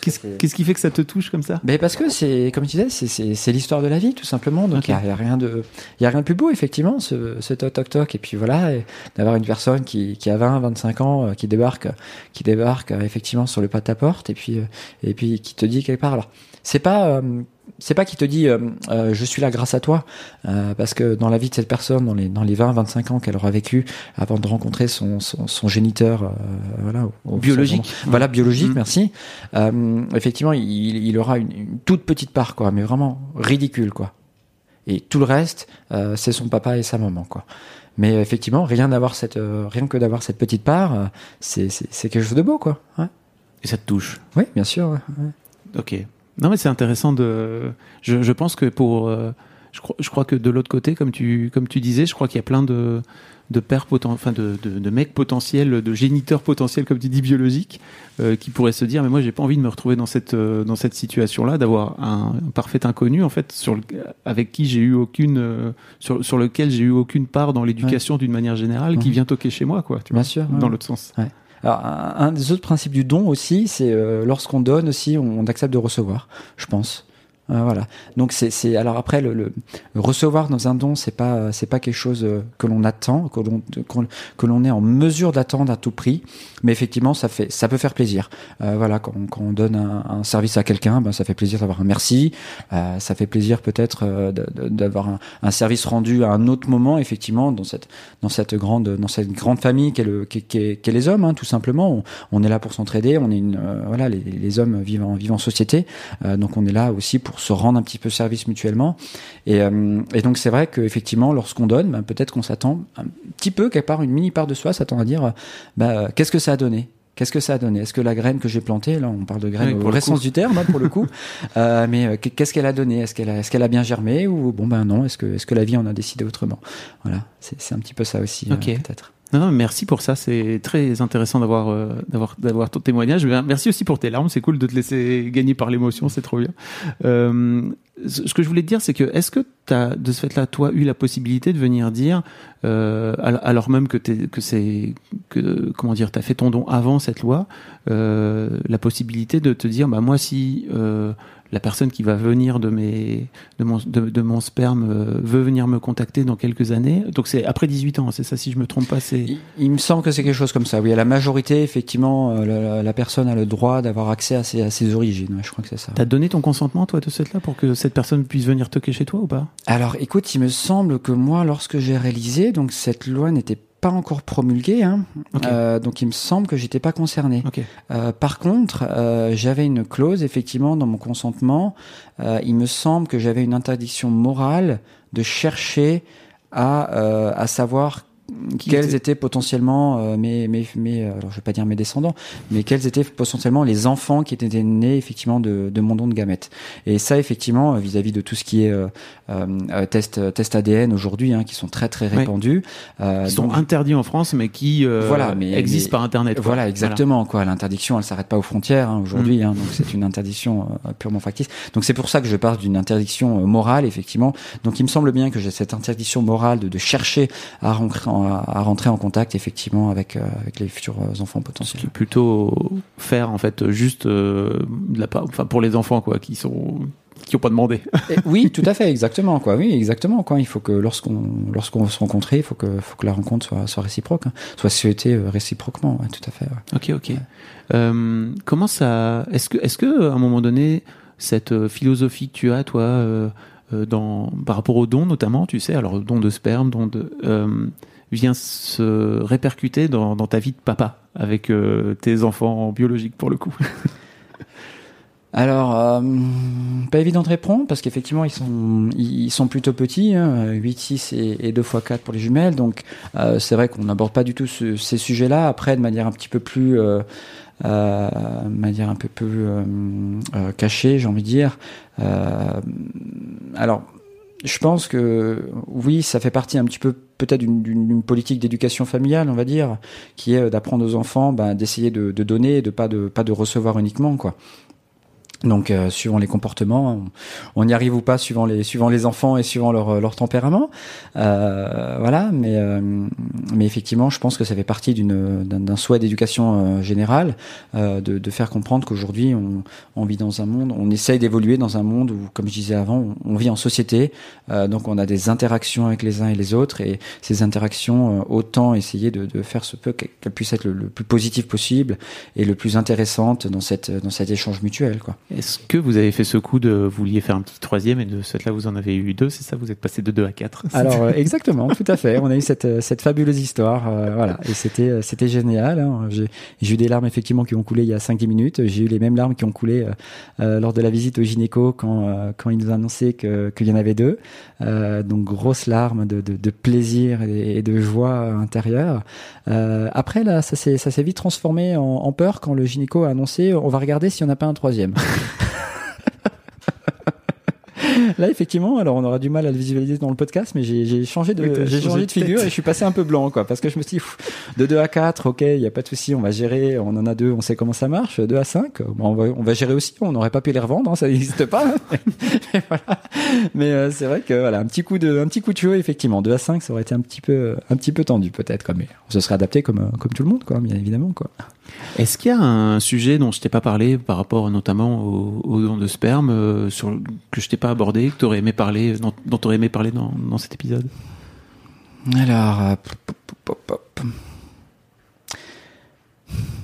[SPEAKER 2] Qu'est-ce qu'est-ce qui fait que ça te touche comme ça?
[SPEAKER 3] Mais parce que c'est comme tu disais, c'est l'histoire de la vie tout simplement. Donc il okay. y, a, y, a rien de il y a rien de plus beau effectivement ce ce toc toc toc et puis voilà d'avoir une personne qui, qui a 20, 25 ans, euh, qui débarque, qui débarque euh, effectivement sur le pas de ta porte et puis, euh, et puis qui te dit quelque part. Alors, c'est pas, c'est pas qui te dit euh, je suis là grâce à toi euh, parce que dans la vie de cette personne dans les dans les 20 25 ans qu'elle aura vécu avant de rencontrer son son, son géniteur voilà
[SPEAKER 2] biologique.
[SPEAKER 3] Son, voilà biologique mmh. merci. Effectivement il, il aura une, une, toute petite part quoi mais vraiment ridicule quoi. Et tout le reste c'est son papa et sa maman quoi mais effectivement, rien d'avoir cette, euh, rien que d'avoir cette petite part, euh, c'est, c'est, quelque chose de beau, quoi. Ouais.
[SPEAKER 2] Et ça te touche.
[SPEAKER 3] Oui, bien sûr. Ouais.
[SPEAKER 2] Ok. Non, mais c'est intéressant de. Je, je, pense que pour. Je, crois, je crois que de l'autre côté, comme tu, comme tu disais, je crois qu'il y a plein de, de pères poten... enfin de, de, de, mecs potentiels, de géniteurs potentiels, comme tu dis, biologiques, euh, qui pourraient se dire, mais moi, j'ai pas envie de me retrouver dans cette, euh, dans cette situation-là, d'avoir un, un, parfait inconnu, en fait, sur le, avec qui j'ai eu aucune, euh, sur, sur lequel j'ai eu aucune part dans l'éducation ouais. d'une manière générale, qui vient toquer chez moi, quoi. Tu
[SPEAKER 3] Bien
[SPEAKER 2] vois,
[SPEAKER 3] sûr.
[SPEAKER 2] Dans
[SPEAKER 3] ouais.
[SPEAKER 2] l'autre sens.
[SPEAKER 3] Alors, un, un, des autres principes du don aussi, c'est lorsqu'on donne aussi, on, on accepte de recevoir, je pense. Euh, voilà. Donc c'est alors après le, le, recevoir dans un don, c'est pas c'est pas quelque chose euh, que l'on attend, que l'on que l'on est en mesure d'attendre à tout prix. Mais effectivement, ça fait ça peut faire plaisir. Euh, voilà, quand, quand, on donne un, un service à quelqu'un, ben ça fait plaisir d'avoir un merci. Euh, ça fait plaisir peut-être euh, d'avoir un, un, service rendu à un autre moment, effectivement, dans cette dans cette grande dans cette grande famille qu'est le qu les hommes, hein, tout simplement. On, est là pour s'entraider. On est une voilà, les, les, hommes vivent en vivent en société, donc on est là aussi pour se rendre un petit peu service mutuellement. Et, euh, et donc c'est vrai qu'effectivement, lorsqu'on donne, ben, peut-être qu'on s'attend un petit peu, quelque part, une mini part de soi s'attend à dire, ben, qu'est-ce que ça a donné? Qu'est-ce que ça a donné? Est-ce que la graine que j'ai plantée, là on parle de graine oui, au vrai sens du terme hein, pour le coup, euh, mais qu'est-ce qu'elle a donné? Est-ce qu'elle a, est-ce qu'elle a bien germé? Ou bon ben non Est-ce que, est-ce que la vie en a décidé autrement? Voilà, c'est un petit peu ça aussi
[SPEAKER 2] okay.
[SPEAKER 3] euh, peut-être.
[SPEAKER 2] Non, non, merci pour ça. C'est très intéressant d'avoir euh, d'avoir d'avoir ton témoignage. Merci aussi pour tes larmes. C'est cool de te laisser gagner par l'émotion. C'est trop bien. Euh, ce que je voulais te dire, c'est que est-ce que tu as de ce fait-là, toi, eu la possibilité de venir dire, euh, alors même que t'es, que c'est que comment dire, t'as fait ton don avant cette loi, euh, la possibilité de te dire, bah moi si euh, la personne qui va venir de mes de mon de, de mon sperme euh, veut venir me contacter dans quelques années. Donc c'est après 18 ans, c'est ça si je me trompe pas, c'est
[SPEAKER 3] il, il, me semble que c'est quelque chose comme ça. Oui, à la majorité effectivement euh, la, la, personne a le droit d'avoir accès à ses, à ses origines. Ouais, je crois que c'est ça.
[SPEAKER 2] T'as donné ton consentement toi de cette là pour que cette personne puisse venir toquer chez toi ou pas?
[SPEAKER 3] Alors écoute, il me semble que moi lorsque j'ai réalisé donc cette loi n'était pas encore promulgué, hein. okay. euh, donc il me semble que j'étais pas concerné.
[SPEAKER 2] Okay.
[SPEAKER 3] Euh, par contre, euh, j'avais une clause effectivement dans mon consentement. Il me semble que j'avais une interdiction morale de chercher à, à savoir qui quels étaient potentiellement euh, mes, mes, mes, alors je vais pas dire mes descendants, mais quels étaient potentiellement les enfants qui étaient nés effectivement de, de mon don de gamètes. Et ça effectivement vis-à-vis -vis de tout ce qui est euh, euh, test, test ADN aujourd'hui, hein, qui sont très très répandus,
[SPEAKER 2] euh, qui sont donc, interdits en France, mais qui
[SPEAKER 3] voilà, mais,
[SPEAKER 2] existent
[SPEAKER 3] mais,
[SPEAKER 2] par internet.
[SPEAKER 3] Quoi. Voilà, exactement. Voilà. Quoi, l'interdiction, elle s'arrête pas aux frontières hein, aujourd'hui, mmh. hein, donc c'est une interdiction purement factice. Donc c'est pour ça que je parle d'une interdiction morale, effectivement. Donc il me semble bien que j'ai cette interdiction morale de, de chercher à rentrer à, rentrer en contact effectivement avec, euh, avec les futurs enfants potentiels.
[SPEAKER 2] Ce qui est plutôt faire en fait juste euh, de la part, enfin pour les enfants quoi, qui sont qui ont pas demandé.
[SPEAKER 3] oui, tout à fait, exactement quoi. Oui, exactement quoi. Il faut que lorsqu'on lorsqu'on se rencontrer, il faut que faut que la rencontre soit soit réciproque, hein. soit souhaitée euh, réciproquement. tout à fait.
[SPEAKER 2] Ok, ok. Euh, comment ça Est-ce que est-ce que à un moment donné cette euh, philosophie que tu as toi euh, dans par rapport aux dons notamment, tu sais, alors don de sperme, don de vient se répercuter dans, ta vie de papa avec tes enfants biologiques pour le coup
[SPEAKER 3] Alors, euh, pas évident de répondre parce qu'effectivement ils sont ils sont plutôt petits, hein, 8, 6 et, et 2 x 4 pour les jumelles. Donc euh, c'est vrai qu'on n'aborde pas du tout ce, ces sujets-là. Après, de manière un petit peu plus euh, euh, manière un peu plus euh, euh, cachée, j'ai envie de dire. alors, je pense que oui, ça fait partie un petit peu peut-être d'une politique d'éducation familiale, on va dire, qui est d'apprendre aux enfants ben, d'essayer de, de, donner, de pas de pas de recevoir uniquement, quoi. Donc, euh, suivant les comportements, on, y arrive ou pas, suivant les suivant les enfants et suivant leur leur tempérament. Euh, voilà, mais euh, mais effectivement, je pense que ça fait partie d'une d'un souhait d'éducation euh, générale de, de faire comprendre qu'aujourd'hui, on, on vit dans un monde, on essaye d'évoluer dans un monde où, comme je disais avant, on, vit en société, donc on a des interactions avec les uns et les autres, et ces interactions, autant essayer de, de faire ce peu qu'elles puissent être le, le, plus positif possible et le plus intéressante dans cette dans cet échange mutuel, quoi.
[SPEAKER 2] Est-ce que vous avez fait ce coup de vous vouliez faire un petit troisième et de ce fait-là vous en avez eu deux, c'est ça? Vous êtes passé de deux à quatre
[SPEAKER 3] Alors euh, exactement, tout à fait. On a eu cette, euh, cette fabuleuse histoire, euh, voilà, et c'était euh, c'était génial. Hein. J'ai eu des larmes effectivement qui ont coulé il y a 5-10 minutes. J'ai eu les mêmes larmes qui ont coulé euh, lors de la visite au gynéco quand quand il nous a annoncé que qu'il y en avait deux. donc grosses larmes de, de, de plaisir et, de joie intérieure. après là, ça s'est ça s'est vite transformé en, en peur quand le gynéco a annoncé on va regarder s'il n'y en a pas un troisième. Là, effectivement, alors on aura du mal à le visualiser dans le podcast, mais j'ai changé de, j'ai changé de figure et je suis passé un peu blanc, quoi, parce que je me suis dit, de 2 à 4, ok, il n'y a pas de souci, on va gérer, on en a deux, on sait comment ça marche, 2 à 5, bon, on, va, on va gérer aussi, on n'aurait pas pu les revendre, hein, ça n'existe pas. mais voilà. Mais euh, c'est vrai que voilà, un petit coup de, un petit coup de chaud, effectivement, 2 à 5, ça aurait été un petit peu, un petit peu tendu peut-être, quoi, mais on se serait adapté comme, euh, comme tout le monde, quoi, bien évidemment, quoi.
[SPEAKER 2] Est-ce qu'il y a un sujet dont je t'ai pas parlé par rapport notamment au, au don de sperme euh, que je t'ai pas abordé, que aimé parler, dont, dont tu aurais aimé parler dans, cet épisode?
[SPEAKER 3] Alors, euh,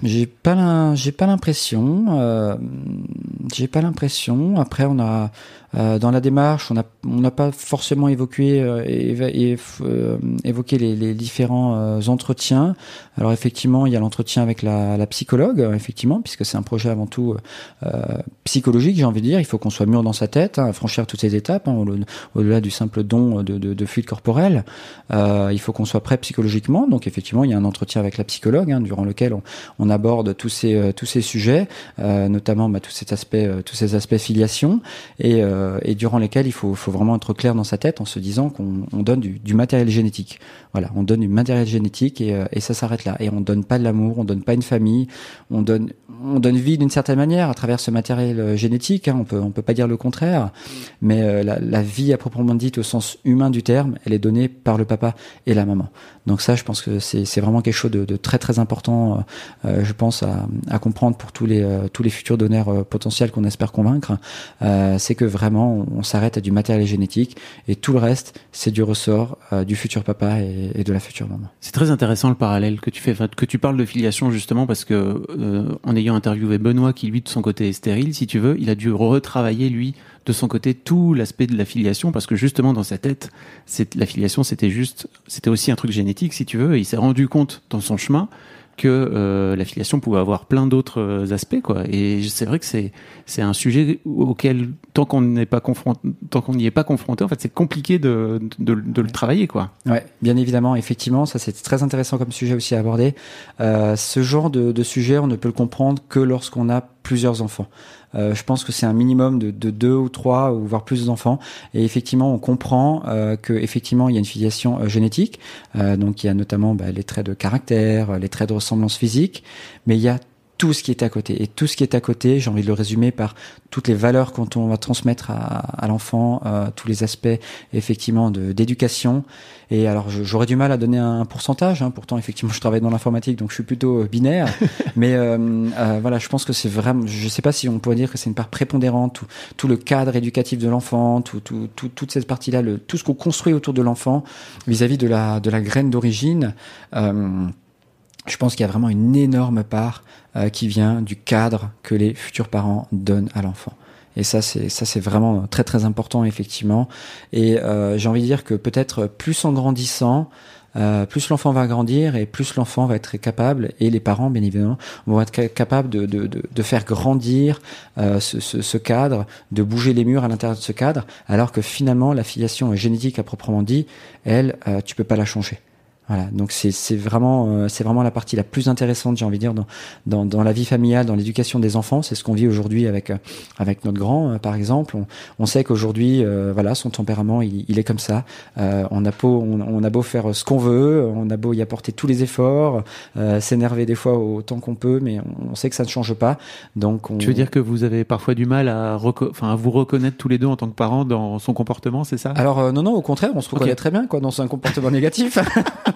[SPEAKER 3] j'ai pas j'ai pas l'impression. Euh, j'ai pas l'impression. Après, on a dans la démarche, on n'a on n'a pas forcément évoqué euh, euh, évoqué les, les différents entretiens. Alors effectivement, il y a l'entretien avec la, la, psychologue, effectivement, puisque c'est un projet avant tout psychologique, j'ai envie de dire. Il faut qu'on soit mûr dans sa tête, hein, franchir toutes ces étapes, hein, au-delà du simple don de, de, de fluide corporel. il faut qu'on soit prêt psychologiquement. Donc effectivement, il y a un entretien avec la psychologue, hein, durant lequel on, on, aborde tous ces tous ces sujets, notamment bah, tous ces aspects tous ces aspects filiation et euh, et durant lesquels il faut, faut, vraiment être clair dans sa tête en se disant qu'on on donne du, matériel génétique. Voilà, on donne du matériel génétique et, euh, et ça s'arrête là. Et on donne pas de l'amour, on donne pas une famille, on donne, on donne vie d'une certaine manière à travers ce matériel euh, génétique. Hein, on peut, on peut pas dire le contraire, mais la, vie à proprement dite au sens humain du terme, elle est donnée par le papa et la maman. Donc ça, je pense que c'est vraiment quelque chose de, très très important, euh, je pense à, à, comprendre pour tous les tous les futurs donneurs potentiels qu'on espère convaincre. c'est que vraiment on, s'arrête à du matériel génétique et tout le reste, c'est du ressort euh, du futur papa et, de la future maman.
[SPEAKER 2] C'est très intéressant le parallèle que tu fais, que tu parles de filiation justement parce que euh, en ayant interviewé Benoît qui lui de son côté est stérile, si tu veux, il a dû retravailler lui de son côté tout l'aspect de la filiation parce que justement dans sa tête, la filiation c'était juste, c'était aussi un truc génétique si tu veux, et il s'est rendu compte dans son chemin que euh, l'affiliation pouvait avoir plein d'autres euh, aspects quoi. Et c'est vrai que c'est c'est un sujet auquel tant qu'on n'est pas confronté tant qu'on n'y est pas confronté en fait c'est compliqué de, de, le travailler quoi.
[SPEAKER 3] Ouais bien évidemment effectivement ça c'est très intéressant comme sujet aussi à aborder. Euh, ce genre de, de sujet on ne peut le comprendre que lorsqu'on a plusieurs enfants euh, je pense que c'est un minimum de, de, deux ou trois ou voire plus d'enfants. Et effectivement, on comprend euh, que effectivement il y a une filiation euh, génétique. Euh, donc il y a notamment bah, les traits de caractère, les traits de ressemblance physique, mais il y a tout ce qui est à côté. Et tout ce qui est à côté, j'ai envie de le résumer par toutes les valeurs quand on va transmettre à, à l'enfant, euh, tous les aspects effectivement de d'éducation. Et alors j'aurais du mal à donner un pourcentage, hein, pourtant effectivement je travaille dans l'informatique, donc je suis plutôt euh, binaire. mais euh, euh, voilà, je pense que c'est vraiment, je sais pas si on pourrait dire que c'est une part prépondérante, tout, tout le cadre éducatif de l'enfant, tout, tout, tout, toute cette partie-là, le, tout ce qu'on construit autour de l'enfant vis-à-vis de la de la graine d'origine. Euh, je pense qu'il y a vraiment une énorme part euh, qui vient du cadre que les futurs parents donnent à l'enfant. Et ça, c'est ça, c'est vraiment très très important effectivement. Et euh, j'ai envie de dire que peut-être plus en grandissant, euh, plus l'enfant va grandir et plus l'enfant va être capable, et les parents bien évidemment, vont être capables de, de, de, de faire grandir euh, ce, ce, cadre, de bouger les murs à l'intérieur de ce cadre, alors que finalement la filiation génétique à proprement dit, elle, euh, tu peux pas la changer. Voilà, donc c'est vraiment euh, c'est vraiment la partie la plus intéressante, j'ai envie de dire, dans dans, dans la vie familiale, dans l'éducation des enfants. C'est ce qu'on vit aujourd'hui avec euh, avec notre grand, euh, par exemple. On, on sait qu'aujourd'hui, voilà, son tempérament, il, il est comme ça. on a beau on, on, a beau faire ce qu'on veut, on a beau y apporter tous les efforts, s'énerver des fois autant qu'on peut, mais on, sait que ça ne change pas. Donc, on...
[SPEAKER 2] tu veux dire que vous avez parfois du mal à, enfin, à vous reconnaître tous les deux en tant que parents dans son comportement, c'est ça?
[SPEAKER 3] Alors non non, au contraire, on se reconnaît okay. très bien quoi dans un comportement négatif.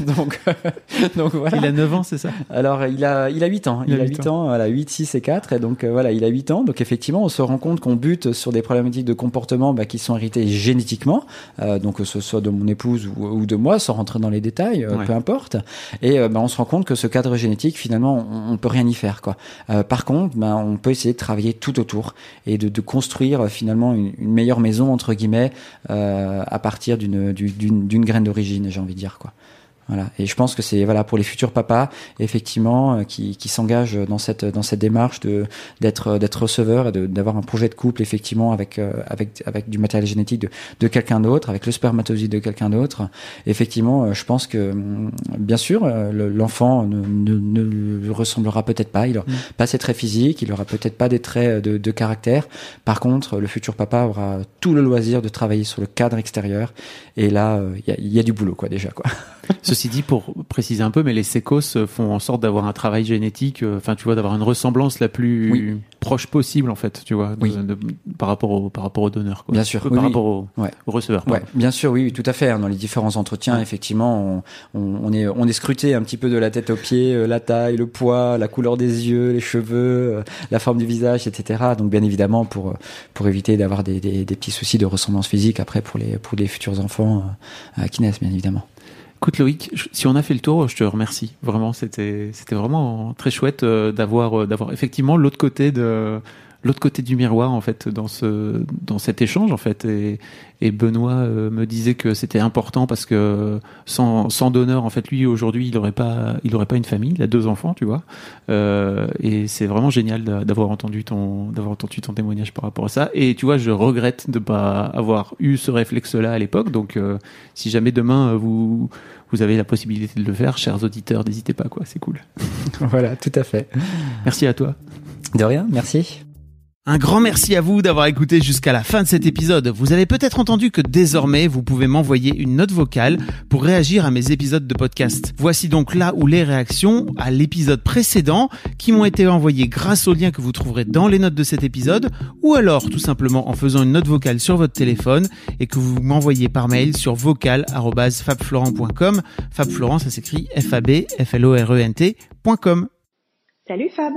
[SPEAKER 3] donc,
[SPEAKER 2] donc voilà. Il a 9 ans, c'est ça?
[SPEAKER 3] Alors, il a, il a 8 ans. Il, il a 8, 8 ans. ans, voilà, 8, 6 et 4. Et donc, euh, voilà, il a 8 ans. Donc, effectivement, on se rend compte qu'on bute sur des problématiques de comportement bah, qui sont héritées génétiquement. Euh, donc, que ce soit de mon épouse ou, ou, de moi, sans rentrer dans les détails, euh, ouais. peu importe. Et euh, bah, on se rend compte que ce cadre génétique, finalement, on, on peut rien y faire. Quoi. Euh, par contre, bah, on peut essayer de travailler tout autour et de, de construire finalement une, une, meilleure maison, entre guillemets, euh, à partir d'une d'une graine d'origine, j'ai envie de dire. quoi. Voilà. Et je pense que c'est voilà pour les futurs papas effectivement euh, qui, qui s'engagent dans cette dans cette démarche de d'être d'être receveur et d'avoir un projet de couple effectivement avec euh, avec avec du matériel génétique de, de quelqu'un d'autre, avec le spermatozoïde de quelqu'un d'autre. Effectivement, euh, je pense que mm, bien sûr l'enfant ne, ne, ne ressemblera peut-être pas, il aura mmh. pas ses traits physiques, il aura peut-être pas des traits de, de caractère. Par contre, le futur papa aura tout le loisir de travailler sur le cadre extérieur. Et là, il y a, y a du boulot quoi déjà quoi.
[SPEAKER 2] Ceci dit, pour préciser un peu, mais les sécos font en sorte d'avoir un travail génétique, enfin, tu vois, d'avoir une ressemblance la plus oui. proche possible, en fait, tu vois, de,
[SPEAKER 3] oui.
[SPEAKER 2] de, par rapport au par rapport au donneur, quoi.
[SPEAKER 3] Bien sûr,
[SPEAKER 2] par
[SPEAKER 3] oui,
[SPEAKER 2] rapport au,
[SPEAKER 3] ouais.
[SPEAKER 2] au receveur.
[SPEAKER 3] Ouais, bien sûr, oui, tout à fait. Dans les différents entretiens, ouais. effectivement, on, on, on, est on est scruté un petit peu de la tête aux pieds, euh, la taille, le poids, la couleur des yeux, les cheveux, euh, la forme du visage, etc. Donc, bien évidemment, pour pour éviter d'avoir des, des, des, petits soucis de ressemblance physique après pour les pour les futurs enfants euh, qui naissent, bien évidemment.
[SPEAKER 2] Écoute Loïc, si on a fait le tour, je te remercie. Vraiment, c'était c'était vraiment très chouette euh, d'avoir euh, d'avoir effectivement l'autre côté de l'autre côté du miroir en fait dans ce dans cet échange en fait. Et, et Benoît euh, me disait que c'était important parce que sans sans donneur en fait lui aujourd'hui il aurait pas il aurait pas une famille. Il a deux enfants tu vois. Euh, et c'est vraiment génial d'avoir entendu ton d'avoir entendu ton témoignage par rapport à ça. Et tu vois je regrette de pas avoir eu ce réflexe là à l'époque. Donc euh, si jamais demain vous vous avez la possibilité de le faire chers auditeurs n'hésitez pas quoi. C'est cool.
[SPEAKER 3] Voilà tout à fait.
[SPEAKER 2] Merci à toi.
[SPEAKER 3] De rien merci
[SPEAKER 2] un grand merci à vous d'avoir écouté jusqu'à la fin de cet épisode. Vous avez peut-être entendu que désormais, vous pouvez m'envoyer une note vocale pour réagir à mes épisodes de podcast. Voici donc là où les réactions à l'épisode précédent qui m'ont été envoyées grâce au lien que vous trouverez dans les notes de cet épisode ou alors tout simplement en faisant une note vocale sur votre téléphone et que vous m'envoyez par mail sur vocal@fabflorent.com. Fab Florent, ça s'écrit F A B F L O R E N T.com.
[SPEAKER 5] Salut Fab.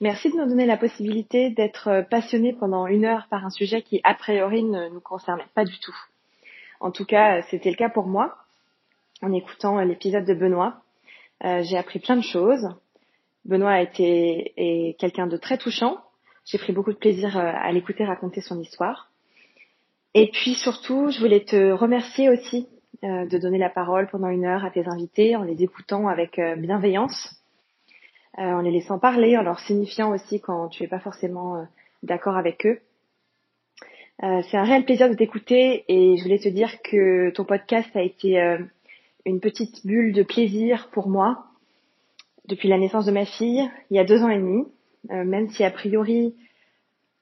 [SPEAKER 5] Merci de nous donner la possibilité d'être passionnés pendant une heure par un sujet qui, a priori, ne nous concernait pas du tout. En tout cas, c'était le cas pour moi. En écoutant l'épisode de Benoît, euh, j'ai appris plein de choses. Benoît a été quelqu'un de très touchant. J'ai pris beaucoup de plaisir à l'écouter raconter son histoire. Et puis surtout, je voulais te remercier aussi euh, de donner la parole pendant une heure à tes invités en les écoutant avec euh, bienveillance euh, en les laissant parler, en leur signifiant aussi quand tu es pas forcément euh, d'accord avec eux. Euh, c'est un réel plaisir de t'écouter et je voulais te dire que ton podcast a été une petite bulle de plaisir pour moi depuis la naissance de ma fille, il y a deux ans et demi, même si a priori,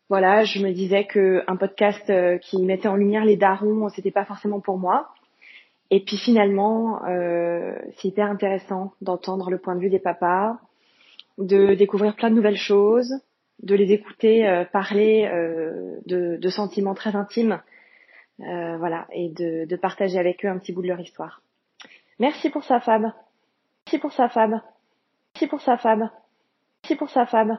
[SPEAKER 5] voilà, je me disais que un podcast qui mettait en lumière les darons, c'était pas forcément pour moi. Et puis finalement, euh, c'est hyper intéressant d'entendre le point de vue des papas, de découvrir plein de nouvelles choses, de les écouter euh, parler euh, de, sentiments très intimes, euh, voilà, et de, de, partager avec eux un petit bout de leur histoire. Merci pour ça, Fab. Merci pour ça, Fab. Merci pour ça, Fab. Merci pour ça, Fab.